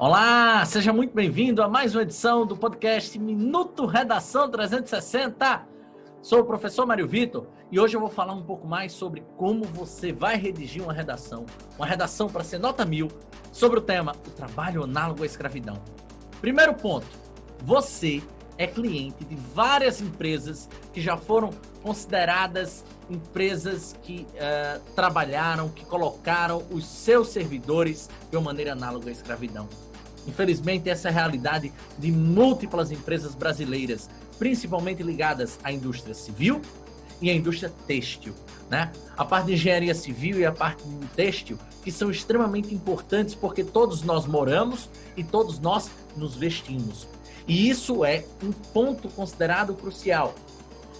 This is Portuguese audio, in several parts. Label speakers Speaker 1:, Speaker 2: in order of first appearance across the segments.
Speaker 1: Olá, seja muito bem-vindo a mais uma edição do podcast Minuto Redação 360. Sou o professor Mário Vitor e hoje eu vou falar um pouco mais sobre como você vai redigir uma redação, uma redação para ser nota mil, sobre o tema o trabalho análogo à escravidão. Primeiro ponto, você é cliente de várias empresas que já foram consideradas empresas que uh, trabalharam, que colocaram os seus servidores de uma maneira análoga à escravidão. Infelizmente, essa é a realidade de múltiplas empresas brasileiras, principalmente ligadas à indústria civil e à indústria têxtil. Né? A parte de engenharia civil e a parte de têxtil, que são extremamente importantes porque todos nós moramos e todos nós nos vestimos. E isso é um ponto considerado crucial.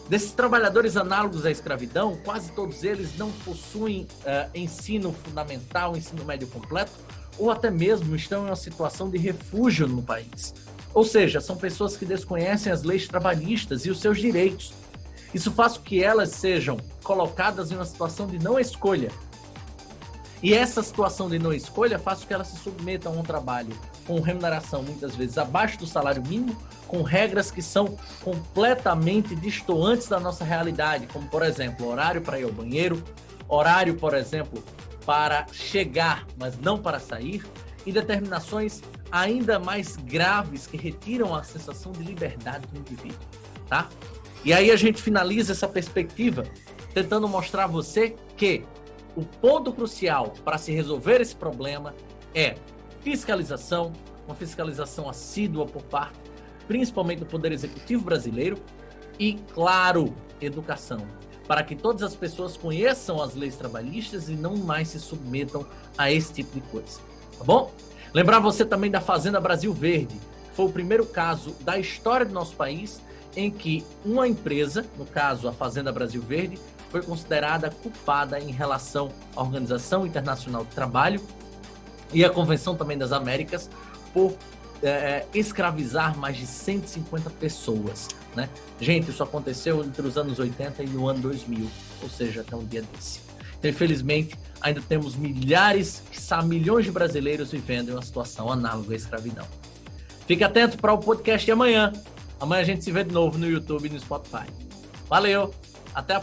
Speaker 1: Desses trabalhadores análogos à escravidão, quase todos eles não possuem uh, ensino fundamental, ensino médio completo, ou até mesmo estão em uma situação de refúgio no país. Ou seja, são pessoas que desconhecem as leis trabalhistas e os seus direitos. Isso faz com que elas sejam colocadas em uma situação de não escolha. E essa situação de não escolha faz com que elas se submetam a um trabalho com remuneração muitas vezes abaixo do salário mínimo, com regras que são completamente distantes da nossa realidade, como por exemplo, horário para ir ao banheiro, horário, por exemplo, para chegar, mas não para sair, e determinações ainda mais graves que retiram a sensação de liberdade do indivíduo, tá? E aí a gente finaliza essa perspectiva tentando mostrar a você que o ponto crucial para se resolver esse problema é fiscalização, uma fiscalização assídua por parte principalmente do Poder Executivo brasileiro e, claro, educação para que todas as pessoas conheçam as leis trabalhistas e não mais se submetam a esse tipo de coisa. Tá bom? Lembrar você também da Fazenda Brasil Verde. Foi o primeiro caso da história do nosso país em que uma empresa, no caso a Fazenda Brasil Verde, foi considerada culpada em relação à Organização Internacional do Trabalho e à Convenção também das Américas por é, escravizar mais de 150 pessoas. Né? Gente, isso aconteceu entre os anos 80 e o ano 2000, ou seja, até um dia desse. Infelizmente, ainda temos milhares, quiçá milhões de brasileiros vivendo em uma situação análoga à escravidão. Fique atento para o podcast de amanhã. Amanhã a gente se vê de novo no YouTube e no Spotify. Valeu, até a